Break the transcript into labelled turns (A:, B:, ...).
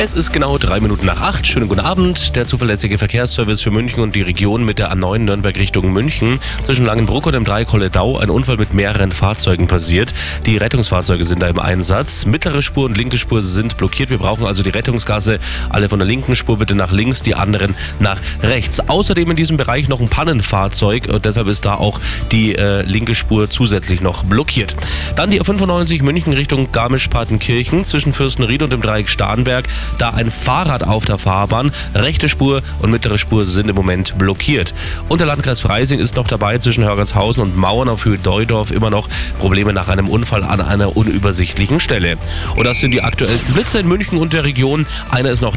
A: Es ist genau drei Minuten nach acht. Schönen guten Abend. Der zuverlässige Verkehrsservice für München und die Region mit der A9 Nürnberg Richtung München. Zwischen Langenbruck und dem Dreieck Holledau ein Unfall mit mehreren Fahrzeugen passiert. Die Rettungsfahrzeuge sind da im Einsatz. Mittlere Spur und linke Spur sind blockiert. Wir brauchen also die Rettungsgasse. Alle von der linken Spur bitte nach links, die anderen nach rechts. Außerdem in diesem Bereich noch ein Pannenfahrzeug. Und deshalb ist da auch die äh, linke Spur zusätzlich noch blockiert. Dann die A95 München Richtung Garmisch-Partenkirchen zwischen Fürstenried und dem Dreieck Starnberg da ein Fahrrad auf der Fahrbahn. Rechte Spur und mittlere Spur sind im Moment blockiert. Und der Landkreis Freising ist noch dabei zwischen Hörgershausen und Mauern auf Höhe Deudorf immer noch Probleme nach einem Unfall an einer unübersichtlichen Stelle. Und das sind die aktuellsten Blitze in München und der Region. Einer ist noch